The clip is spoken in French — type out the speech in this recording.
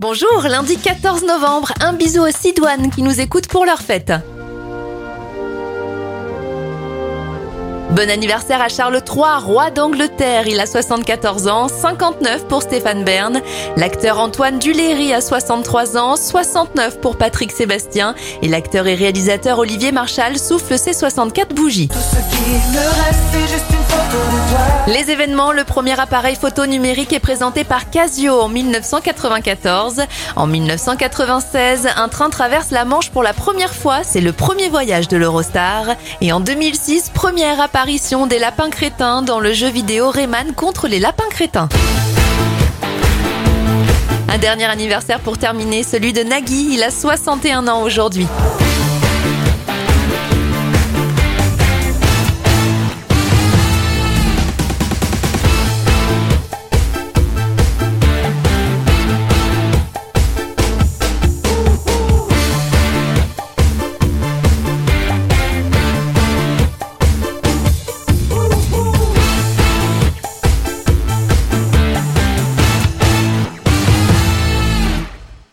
Bonjour, lundi 14 novembre, un bisou aux Sidoines qui nous écoutent pour leur fête. Bon anniversaire à Charles III, roi d'Angleterre. Il a 74 ans, 59 pour Stéphane Bern. L'acteur Antoine Duléry a 63 ans, 69 pour Patrick Sébastien. Et l'acteur et réalisateur Olivier Marchal souffle ses 64 bougies. Les événements, le premier appareil photo numérique est présenté par Casio en 1994. En 1996, un train traverse la Manche pour la première fois, c'est le premier voyage de l'Eurostar. Et en 2006, première apparition des lapins crétins dans le jeu vidéo Rayman contre les lapins crétins. Un dernier anniversaire pour terminer, celui de Nagui, il a 61 ans aujourd'hui.